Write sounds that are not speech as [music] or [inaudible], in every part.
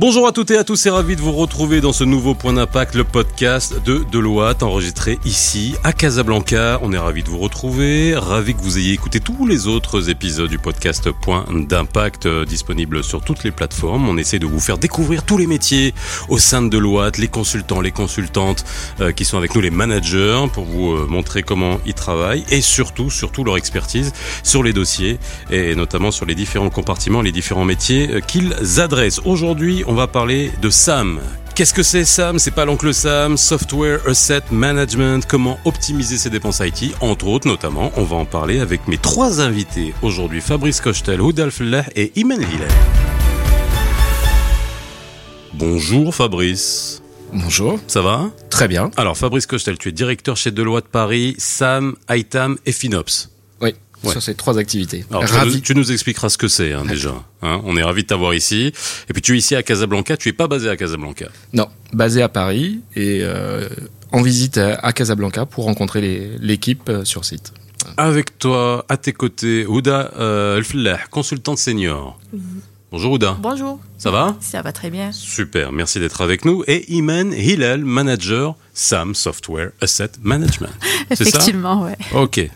Bonjour à toutes et à tous, c'est ravi de vous retrouver dans ce nouveau point d'impact, le podcast de Deloitte, enregistré ici à Casablanca. On est ravi de vous retrouver, ravi que vous ayez écouté tous les autres épisodes du podcast Point d'impact euh, disponible sur toutes les plateformes. On essaie de vous faire découvrir tous les métiers au sein de Deloitte, les consultants, les consultantes euh, qui sont avec nous, les managers, pour vous euh, montrer comment ils travaillent et surtout, surtout leur expertise sur les dossiers et notamment sur les différents compartiments, les différents métiers qu'ils adressent. Aujourd'hui, on va parler de SAM. Qu'est-ce que c'est SAM? C'est pas l'oncle Sam, Software Asset Management, comment optimiser ses dépenses IT, entre autres notamment. On va en parler avec mes trois invités aujourd'hui, Fabrice Cochetel, Houdal Fleh et Imen Hillel. Bonjour Fabrice, Bonjour. ça va? Très bien. Alors Fabrice Cochetel, tu es directeur chez Deloitte Paris, SAM, ITAM et FinOps. Ouais. sur ces trois activités. Alors, tu, nous, Ravi. tu nous expliqueras ce que c'est hein, déjà. Hein, on est ravi de t'avoir ici. Et puis tu es ici à Casablanca. Tu es pas basé à Casablanca. Non, basé à Paris et euh, en visite à, à Casablanca pour rencontrer l'équipe euh, sur site. Avec toi, à tes côtés, Ouda euh, consultante senior. Bonjour Ouda. Bonjour, Ça va? Ça va très bien. Super, merci d'être avec nous. Et Imen Hillel, manager SAM Software Asset Management. C'est ça? Effectivement, ouais. Ok.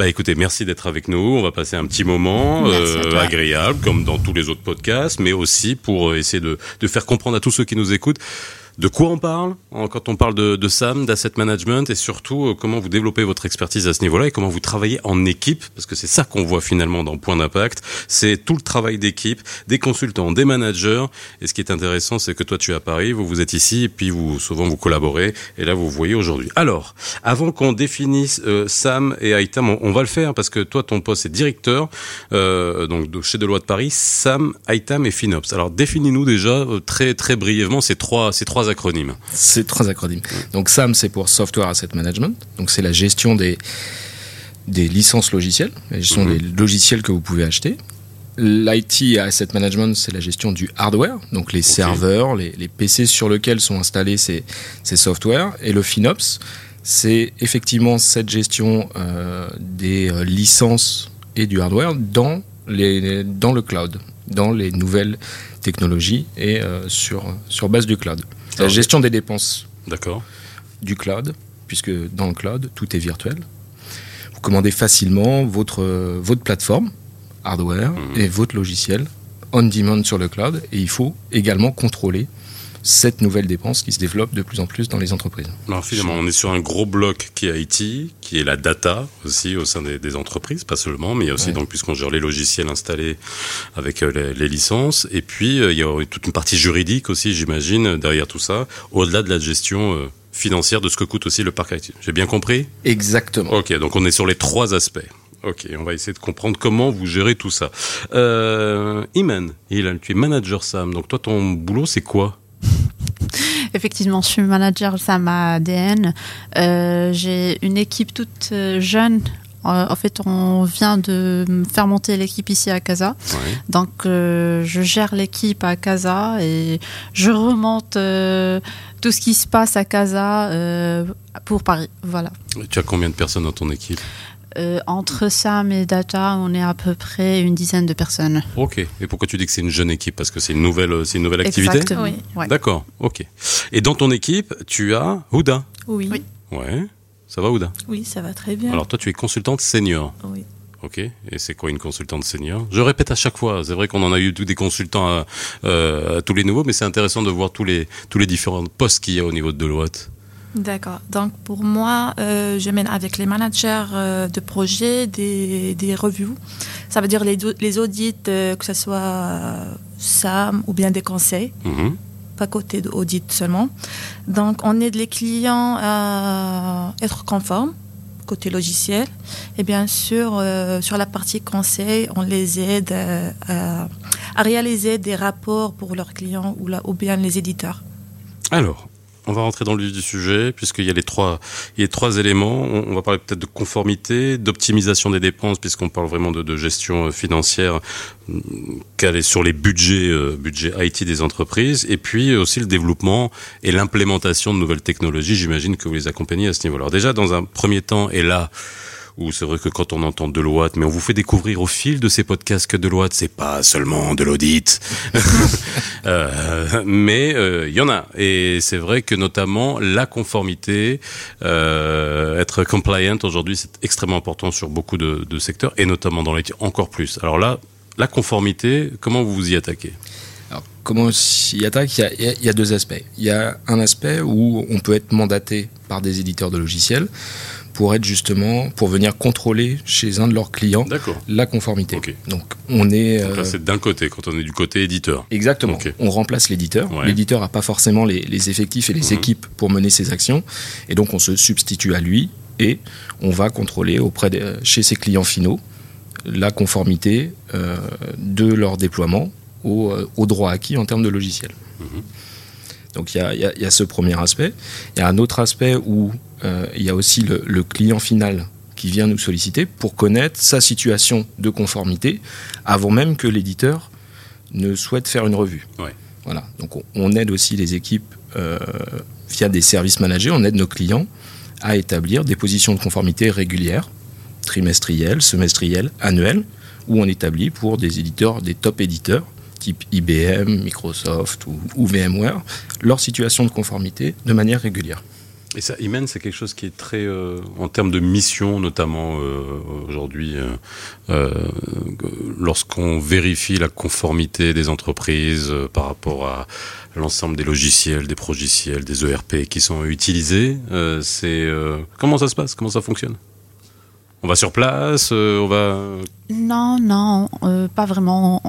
Bah écoutez, merci d'être avec nous. On va passer un petit moment euh, agréable, comme dans tous les autres podcasts, mais aussi pour euh, essayer de, de faire comprendre à tous ceux qui nous écoutent de quoi on parle quand on parle de, de SAM, d'asset management, et surtout euh, comment vous développez votre expertise à ce niveau-là et comment vous travaillez en équipe, parce que c'est ça qu'on voit finalement dans Point d'impact. C'est tout le travail d'équipe, des consultants, des managers. Et ce qui est intéressant, c'est que toi tu es à Paris, vous vous êtes ici, et puis vous souvent vous collaborez. Et là vous vous voyez aujourd'hui. Alors, avant qu'on définisse euh, SAM et ITAM, on, on va le faire parce que toi ton poste est directeur euh, donc de- chez Deloitte Paris, SAM, ITAM et FinOps. Alors définis-nous déjà euh, très très brièvement ces trois ces trois acronymes. C'est trois acronymes. Donc SAM, c'est pour Software Asset Management. Donc c'est la gestion des, des licences logicielles, la gestion Mhm. des logiciels que vous pouvez acheter. L'IT Asset Management, c'est la gestion du hardware, donc les serveurs, les, les PC sur lesquels sont installés ces, ces softwares. Et le FinOps, c'est effectivement cette gestion euh, des euh, licences et du hardware dans, les, dans le cloud, dans les nouvelles technologies et euh, sur, sur base du cloud. La gestion des dépenses du cloud, puisque dans le cloud, tout est virtuel. Vous commandez facilement votre, euh, votre plateforme, hardware, Mhm. et votre logiciel on demand sur le cloud, et il faut également contrôler cette nouvelle dépense qui se développe de plus en plus dans les entreprises. Alors finalement, on est sur un gros bloc qui est IT, qui est la data aussi au sein des, des entreprises, pas seulement, mais il y a aussi Ouais. donc puisqu'on gère les logiciels installés avec euh, les, les licences, et puis euh, il y a toute une partie juridique aussi, j'imagine, derrière tout ça, au-delà de la gestion euh, financière de ce que coûte aussi le parc IT. J'ai bien compris? Exactement. Ok, donc on est sur les trois aspects. Ok, on va essayer de comprendre comment vous gérez tout ça. Euh, Iman, tu es manager Sam, donc toi ton boulot c'est quoi? [laughs] Effectivement, je suis manager SAM à ADN. Euh, J'ai une équipe toute euh, jeune. Euh, en fait, on vient de faire monter l'équipe ici à Casa. Ouais. Donc, euh, je gère l'équipe à Casa et je remonte tout ce qui se passe à Casa pour Paris. Voilà. Tu as combien de personnes dans ton équipe? Euh, entre SAM et Data, on est à peu près une dizaine de personnes. Ok. Et pourquoi tu dis que c'est une jeune équipe? Parce que c'est une nouvelle, euh, c'est une nouvelle activité? Exactement. Oui. Ouais. D'accord, ok. Et dans ton équipe, tu as Houda? Oui. Oui. oui. Ouais. Ça va Houda? Ça va très bien. Alors toi, tu es consultante senior. oui. Ok. Et c'est quoi une consultante senior? Je répète à chaque fois. C'est vrai qu'on en a eu tous des consultants à, euh, à tous les nouveaux, mais c'est intéressant de voir tous les tous les différents postes qu'il y a au niveau de Deloitte. D'accord. Donc pour moi, euh, je mène avec les managers euh, de projet des, des reviews. Ça veut dire les, audits, euh, que ce soit SAM ou bien des conseils, Mhm. pas côté d'audit seulement. Donc on aide les clients à être conformes côté logiciel. Et bien sûr, sur la partie conseil, on les aide à, à réaliser des rapports pour leurs clients ou, la- ou bien les éditeurs. Alors, on va rentrer dans le vif du sujet, puisqu'il y a les trois, il y a trois éléments. On, va parler peut-être de conformité, d'optimisation des dépenses, puisqu'on parle vraiment de, gestion euh, financière calée sur les budgets, euh, budgets IT des entreprises, et puis aussi le développement et l'implémentation de nouvelles technologies. J'imagine que vous les accompagnez à ce niveau. Alors déjà, dans un premier temps, et là, ou c'est vrai que quand on entend Deloitte, mais on vous fait découvrir au fil de ces podcasts que Deloitte, c'est pas seulement de l'audit. [laughs] euh, mais euh, il y en a. Et c'est vrai que notamment la conformité, euh, être compliant aujourd'hui, c'est extrêmement important sur beaucoup de, secteurs, et notamment dans l'IT encore plus. Alors là, la conformité, comment vous vous y attaquez? Alors, comment on s'y attaque? Il y, a, deux aspects. Il y a un aspect où on peut être mandaté par des éditeurs de logiciels pour être justement pour venir contrôler chez un de leurs clients la conformité. Donc on est. Euh, c'est d'un côté quand on est du côté éditeur. Exactement. On remplace l'éditeur. L'éditeur n'a pas forcément les, effectifs et les mhm. équipes pour mener ses actions, et donc on se substitue à lui et on va contrôler auprès de, chez ses clients finaux la conformité euh, de leur déploiement au, euh, au, droit acquis en termes de logiciel. Mhm. Donc il y a, ce premier aspect. Il y a un autre aspect où euh, il y a aussi le, client final qui vient nous solliciter pour connaître sa situation de conformité avant même que l'éditeur ne souhaite faire une revue. Voilà. Donc on, aide aussi les équipes euh, via des services managés, on aide nos clients à établir des positions de conformité régulières, trimestrielles, semestrielles, annuelles, où on établit pour des éditeurs, des top éditeurs, type IBM, Microsoft ou, VMware, leur situation de conformité de manière régulière. Et ça, Imen, c'est quelque chose qui est très, euh, en termes de mission, notamment euh, aujourd'hui, euh, lorsqu'on vérifie la conformité des entreprises par rapport à l'ensemble des logiciels, des progiciels, des ERP qui sont utilisés. c'est comment ça se passe? Comment ça fonctionne? On va sur place, on va. Non, non, pas vraiment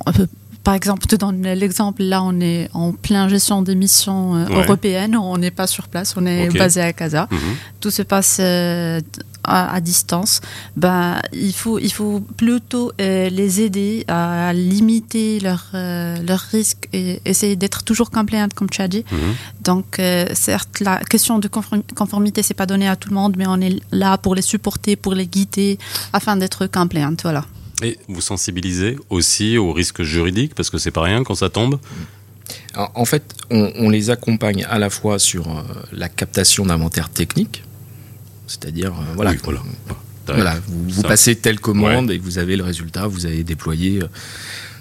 par exemple, te donne l'exemple, là on est en plein gestion des missions euh, européennes, on n'est pas sur place, on est basé à Casa. Mhm. Tout se passe euh, à, distance. Ben, il, faut, il faut plutôt euh, les aider à limiter leurs leur risques et essayer d'être toujours compliant, comme tu as dit. Mhm. Donc, certes, la question de conformité, c'est pas donné à tout le monde, mais on est là pour les supporter, pour les guider, afin d'être compliant. Voilà. Et vous sensibilisez aussi aux risques juridiques, parce que c'est pas rien quand ça tombe En fait, on, les accompagne à la fois sur euh, la captation d'inventaire technique, c'est-à-dire, euh, voilà, voilà. vous, passez telle commande et vous avez le résultat, vous avez déployé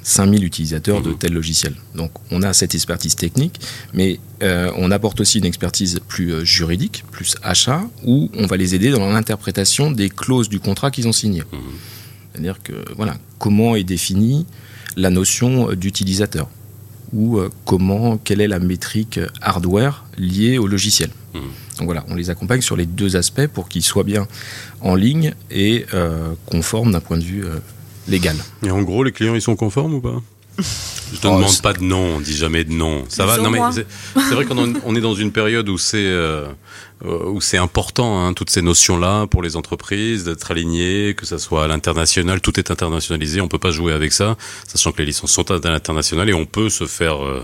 5000 euh, utilisateurs de mhm. tel logiciel. Donc on a cette expertise technique, mais on apporte aussi une expertise plus juridique, plus achat, où on va les aider dans l'interprétation des clauses du contrat qu'ils ont signé. Mhm. C'est-à-dire que voilà, comment est définie la notion d'utilisateur ou euh, comment, quelle est la métrique hardware liée au logiciel. Mmh. Donc voilà, on les accompagne sur les deux aspects pour qu'ils soient bien en ligne et euh, conformes d'un point de vue euh, légal. Et en gros, les clients, ils sont conformes ou pas? Je ne oh, demande pas de nom, on dit jamais de nom. Ça va Non mais c'est vrai qu'on est dans une période où c'est euh, où c'est important hein, toutes ces notions là pour les entreprises d'être alignées, que ça soit à l'international, tout est internationalisé, on peut pas jouer avec ça, sachant que les licences sont internationales et on peut se faire. Euh,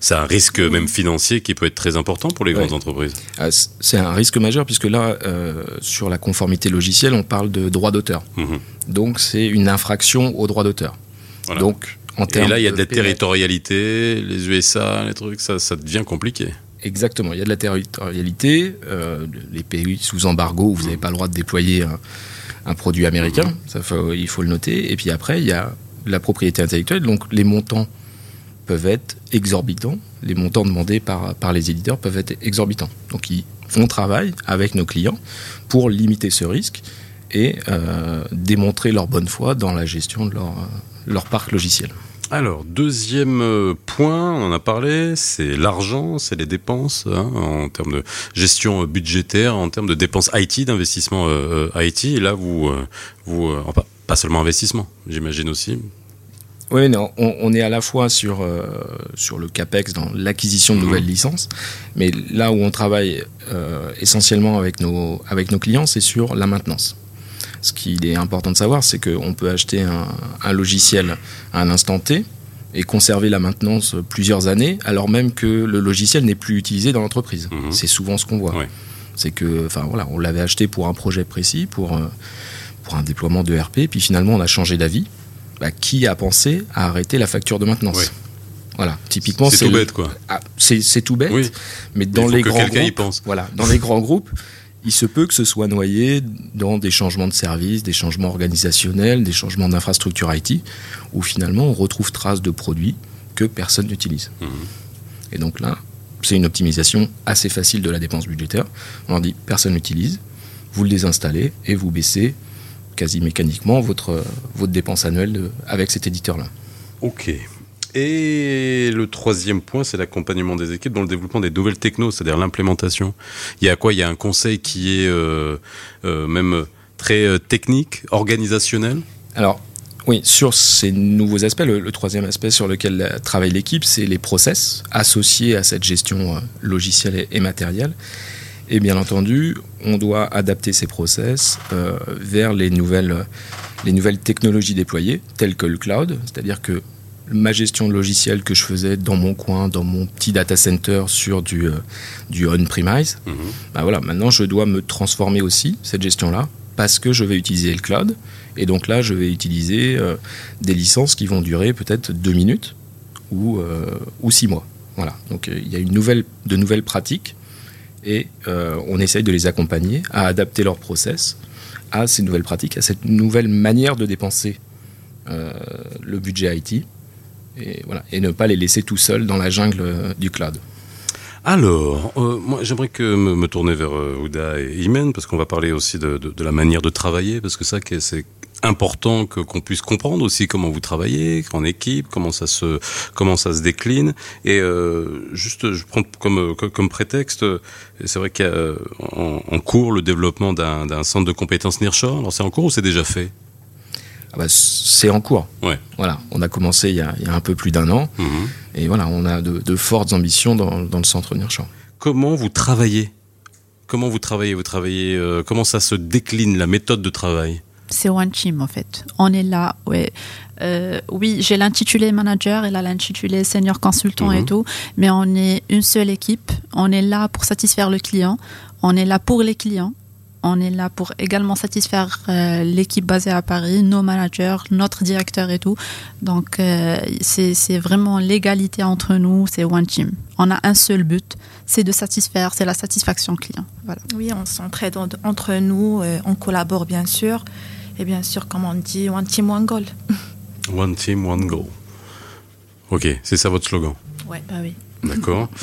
c'est un risque même financier qui peut être très important pour les grandes entreprises. Ah, c'est un risque majeur puisque là euh, sur la conformité logicielle, on parle de droit d'auteur. Mhm. Donc c'est une infraction au droit d'auteur. Donc et là, il y a de, la territorialité, les USA, les trucs, ça, ça devient compliqué. Exactement, il y a de la territorialité, euh, les pays sous embargo où vous n'avez pas le droit de déployer un, produit américain, mhm. ça il faut le noter. Et puis après, il y a la propriété intellectuelle, donc les montants peuvent être exorbitants, les montants demandés par, par les éditeurs peuvent être exorbitants. Donc ils, font travail avec nos clients pour limiter ce risque et euh, démontrer leur bonne foi dans la gestion de leur, leur parc logiciel. Alors, deuxième euh, point, on en a parlé, c'est l'argent, c'est les dépenses hein, en termes de gestion budgétaire, en termes de dépenses IT, d'investissement euh, euh, IT. Et là, vous, vous pas seulement investissement, j'imagine aussi. Oui, non, on, est à la fois sur, sur le CAPEX, dans l'acquisition de nouvelles mhm. licences, mais là où on travaille essentiellement avec nos, avec nos clients, c'est sur la maintenance. Ce qu'il est important de savoir, c'est qu'on peut acheter un, logiciel à un instant T, et conserver la maintenance plusieurs années, alors même que le logiciel n'est plus utilisé dans l'entreprise. Mhm. C'est souvent ce qu'on voit. C'est que, enfin voilà, on l'avait acheté pour un projet précis, pour, euh, pour un déploiement de RP, puis finalement on a changé d'avis. Bah, qui a pensé à arrêter la facture de maintenance Voilà, typiquement c'est tout bête quoi. Ah, c'est tout bête, mais dans les grands groupes, pense. voilà, dans les grands groupes, il se peut que ce soit noyé dans des changements de services, des changements organisationnels, des changements d'infrastructure IT, où finalement on retrouve trace de produits que personne n'utilise. Mhm. Et donc là, c'est une optimisation assez facile de la dépense budgétaire. On leur dit personne n'utilise, vous le désinstallez et vous baissez quasi mécaniquement votre, votre dépense annuelle avec cet éditeur-là. Ok. Et le troisième point, c'est l'accompagnement des équipes dans le développement des nouvelles technos, c'est-à-dire l'implémentation. Il y a quoi? Il y a un conseil qui est euh, euh, même très euh, technique, organisationnel? Alors, oui, sur ces nouveaux aspects, le, troisième aspect sur lequel travaille l'équipe, c'est les process associés à cette gestion logicielle et, matérielle. Et bien entendu, on doit adapter ces process vers les nouvelles, les nouvelles technologies déployées, telles que le cloud, c'est-à-dire que ma gestion de logiciel que je faisais dans mon coin, dans mon petit data center sur du, euh, du on-premise, mhm. bah voilà, maintenant je dois me transformer aussi, cette gestion-là, parce que je vais utiliser le cloud. Et donc là, je vais utiliser euh, des licences qui vont durer peut-être deux minutes ou, euh, ou six mois. Voilà. Donc il y a une nouvelle, de nouvelles pratiques et on essaye de les accompagner à adapter leur process à ces nouvelles pratiques, à cette nouvelle manière de dépenser le budget IT et, voilà, et ne pas les laisser tout seuls dans la jungle euh, du cloud. Alors, euh, moi, j'aimerais que me, tourner vers euh, Ouda et Imen, parce qu'on va parler aussi de, la manière de travailler, parce que ça, c'est important que qu'on puisse comprendre aussi comment vous travaillez en équipe, comment ça se comment ça se décline. Et juste, je prends comme comme, prétexte, c'est vrai qu'il y a en, en, cours le développement d'un centre de compétences Nearshore. Alors c'est en cours ou c'est déjà fait? Ah bah, c'est en cours. Voilà, on a commencé il y a, un peu plus d'un an, mhm. et voilà, on a de, fortes ambitions dans, le centre Nurchamp. Comment vous travaillez? Comment vous travaillez? Vous travaillez euh, Comment ça se décline la méthode de travail? C'est One Team en fait. On est là, ouais. Euh, oui, j'ai l'intitulé manager et là l'intitulé senior consultant et mhm. tout, mais on est une seule équipe. On est là pour satisfaire le client. On est là pour les clients. On est là pour également satisfaire euh, l'équipe basée à Paris, nos managers, notre directeur et tout. Donc, euh, c'est vraiment l'égalité entre nous, c'est One Team. On a un seul but, c'est de satisfaire, c'est la satisfaction client. Voilà. Oui, on s'entraide entre nous, euh, on collabore bien sûr. Et bien sûr, comme on dit, One Team, One Goal. [laughs] One Team, One Goal. Ok, c'est ça votre slogan? Ouais, bah oui. D'accord. [laughs]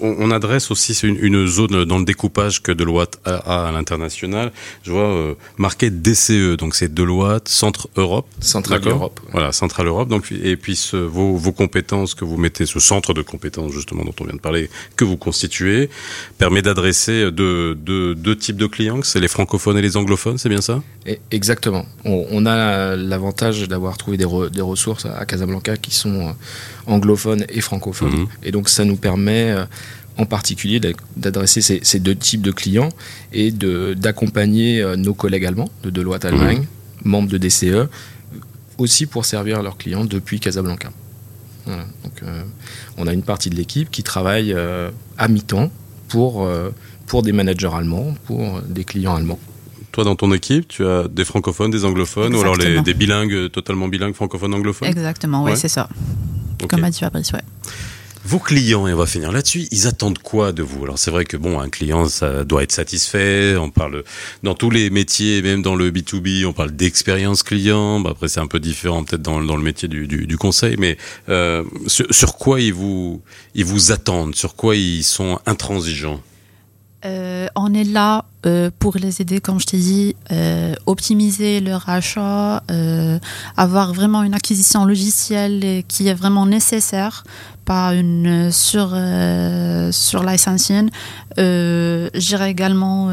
on, adresse aussi une, zone dans le découpage que Deloitte a, à, l'international. Je vois euh, marqué DCE, donc c'est Deloitte Centre Europe. Centrale Europe. Voilà, Centrale Europe. Donc et puis vos, compétences que vous mettez, ce centre de compétences justement dont on vient de parler, que vous constituez, permet d'adresser deux, deux, types de clients, c'est les francophones et les anglophones, c'est bien ça? Exactement. On, a l'avantage d'avoir trouvé des, ressources à Casablanca qui sont anglophones et francophones, mhm. et donc ça nous permet euh, en particulier d'adresser ces, deux types de clients et d'accompagner euh, nos collègues allemands de Deloitte Allemagne, mmh. membres de DCE, aussi pour servir leurs clients depuis Casablanca. Donc, euh, on a une partie de l'équipe qui travaille à mi-temps pour, pour des managers allemands, pour des clients allemands. Toi, dans ton équipe, tu as des francophones, des anglophones, ou alors des bilingues, totalement bilingues, francophones, anglophones? Exactement, oui, c'est ça. Comme a dit Fabrice, ouais. Vos clients, et on va finir là-dessus, ils attendent quoi de vous? Alors c'est vrai que bon, un client, ça doit être satisfait. On parle dans tous les métiers, même dans le B2B, on parle d'expérience client. Bah, après, c'est un peu différent peut-être dans, dans, le métier du, du, du conseil, mais euh, sur, quoi ils vous, ils vous attendent? Sur quoi ils sont intransigeants? Euh, on est là euh, pour les aider, comme je t'ai dit, euh, optimiser leur achat, avoir vraiment une acquisition logicielle qui est vraiment nécessaire pas une sur sur licensing. J'irai également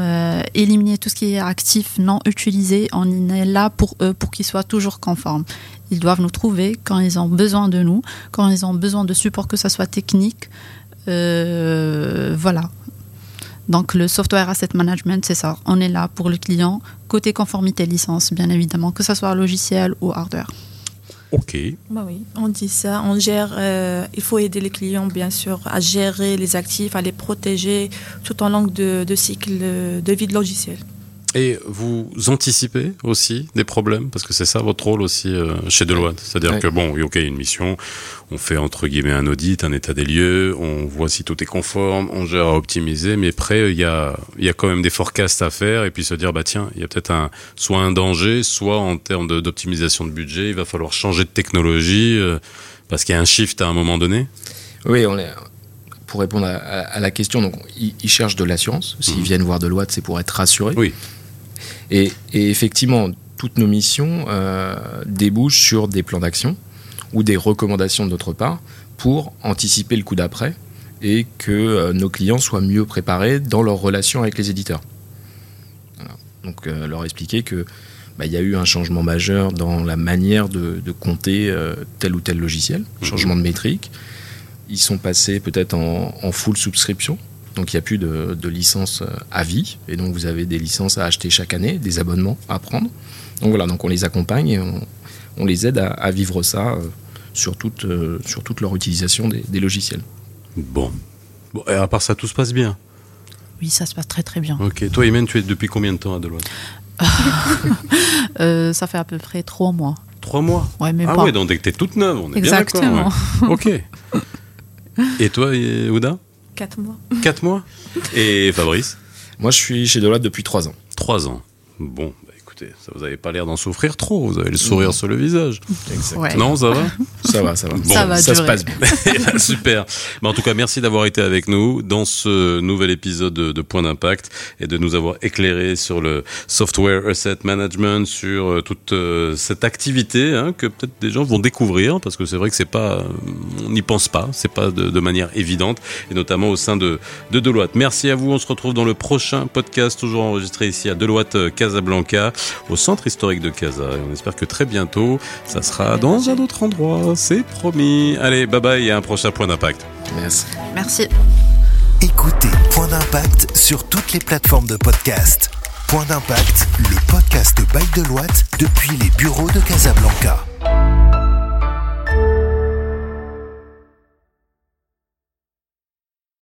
éliminer tout ce qui est actif non utilisé. On est là pour eux pour qu'ils soient toujours conformes. Ils doivent nous trouver quand ils ont besoin de nous, quand ils ont besoin de support que ce soit technique. Voilà. Donc le software asset management, c'est ça. On est là pour le client côté conformité licence, bien évidemment, que ce soit logiciel ou hardware. Ok. Bah oui, on dit ça. On gère. Euh, il faut aider les clients, bien sûr, à gérer les actifs, à les protéger tout au long de, de cycle de vie de logiciel. Et vous anticipez aussi des problèmes? Parce que c'est ça votre rôle aussi euh, chez Deloitte, c'est-à-dire que bon, ok, une mission, on fait entre guillemets un audit, un état des lieux, on voit si tout est conforme, on gère à optimiser, mais après il y a y a quand même des forecasts à faire et puis se dire bah tiens, il y a peut-être un soit un danger, soit en termes d'optimisation de, budget, il va falloir changer de technologie euh, parce qu'il y a un shift à un moment donné. Oui, on est pour répondre à, la question, donc ils, cherchent de l'assurance. S'ils mhm. viennent voir Deloitte, c'est pour être rassurés. Oui. Et, effectivement, toutes nos missions euh, débouchent sur des plans d'action ou des recommandations de notre part pour anticiper le coup d'après et que euh, nos clients soient mieux préparés dans leur relation avec les éditeurs. Donc euh, leur expliquer que bah, il y a eu un changement majeur dans la manière de, compter tel ou tel logiciel, mhm. changement de métrique. Ils sont passés peut-être en full subscription, donc il n'y a plus de, de licences euh, à vie, et donc vous avez des licences à acheter chaque année, des abonnements à prendre. Donc voilà, donc on les accompagne et on, les aide à, vivre ça euh, sur, toute, euh, sur toute leur utilisation des, logiciels. Bon. bon. Et à part ça, tout se passe bien? Oui, ça se passe très très bien. Ok. Toi, Imen, tu es depuis combien de temps à Deloitte? [laughs] Ça fait à peu près trois mois. Trois mois? Ouais, mais Ah ouais, donc tu es toute neuve, on est Exactement. bien d'accord. ok. [laughs] Et toi, Ouda 4 mois. 4 mois? Et Fabrice? Moi, je suis chez Deloitte depuis 3 ans. 3 ans. Bon, ça vous avez pas l'air d'en souffrir trop. Vous avez le sourire sur le visage. Non, ça va? Ça va, ça va. ça, se passe bien. [laughs] Eh ben, super. Mais en tout cas, merci d'avoir été avec nous dans ce nouvel épisode de, Point d'impact et de nous avoir éclairé sur le software asset management, sur euh, toute euh, cette activité hein, que peut-être des gens vont découvrir parce que c'est vrai que c'est pas, on n'y pense pas, c'est pas de, manière évidente et notamment au sein de, de Deloitte. Merci à vous. On se retrouve dans le prochain podcast, toujours enregistré ici à Deloitte euh, Casablanca au centre historique de Casa. Et on espère que très bientôt, ça sera dans un autre endroit. C'est promis. Allez, bye bye et à un prochain point d'impact. Merci. Merci. Écoutez Point d'impact sur toutes les plateformes de podcast. Point d'impact, le podcast de Bail de Loite depuis les bureaux de Casablanca.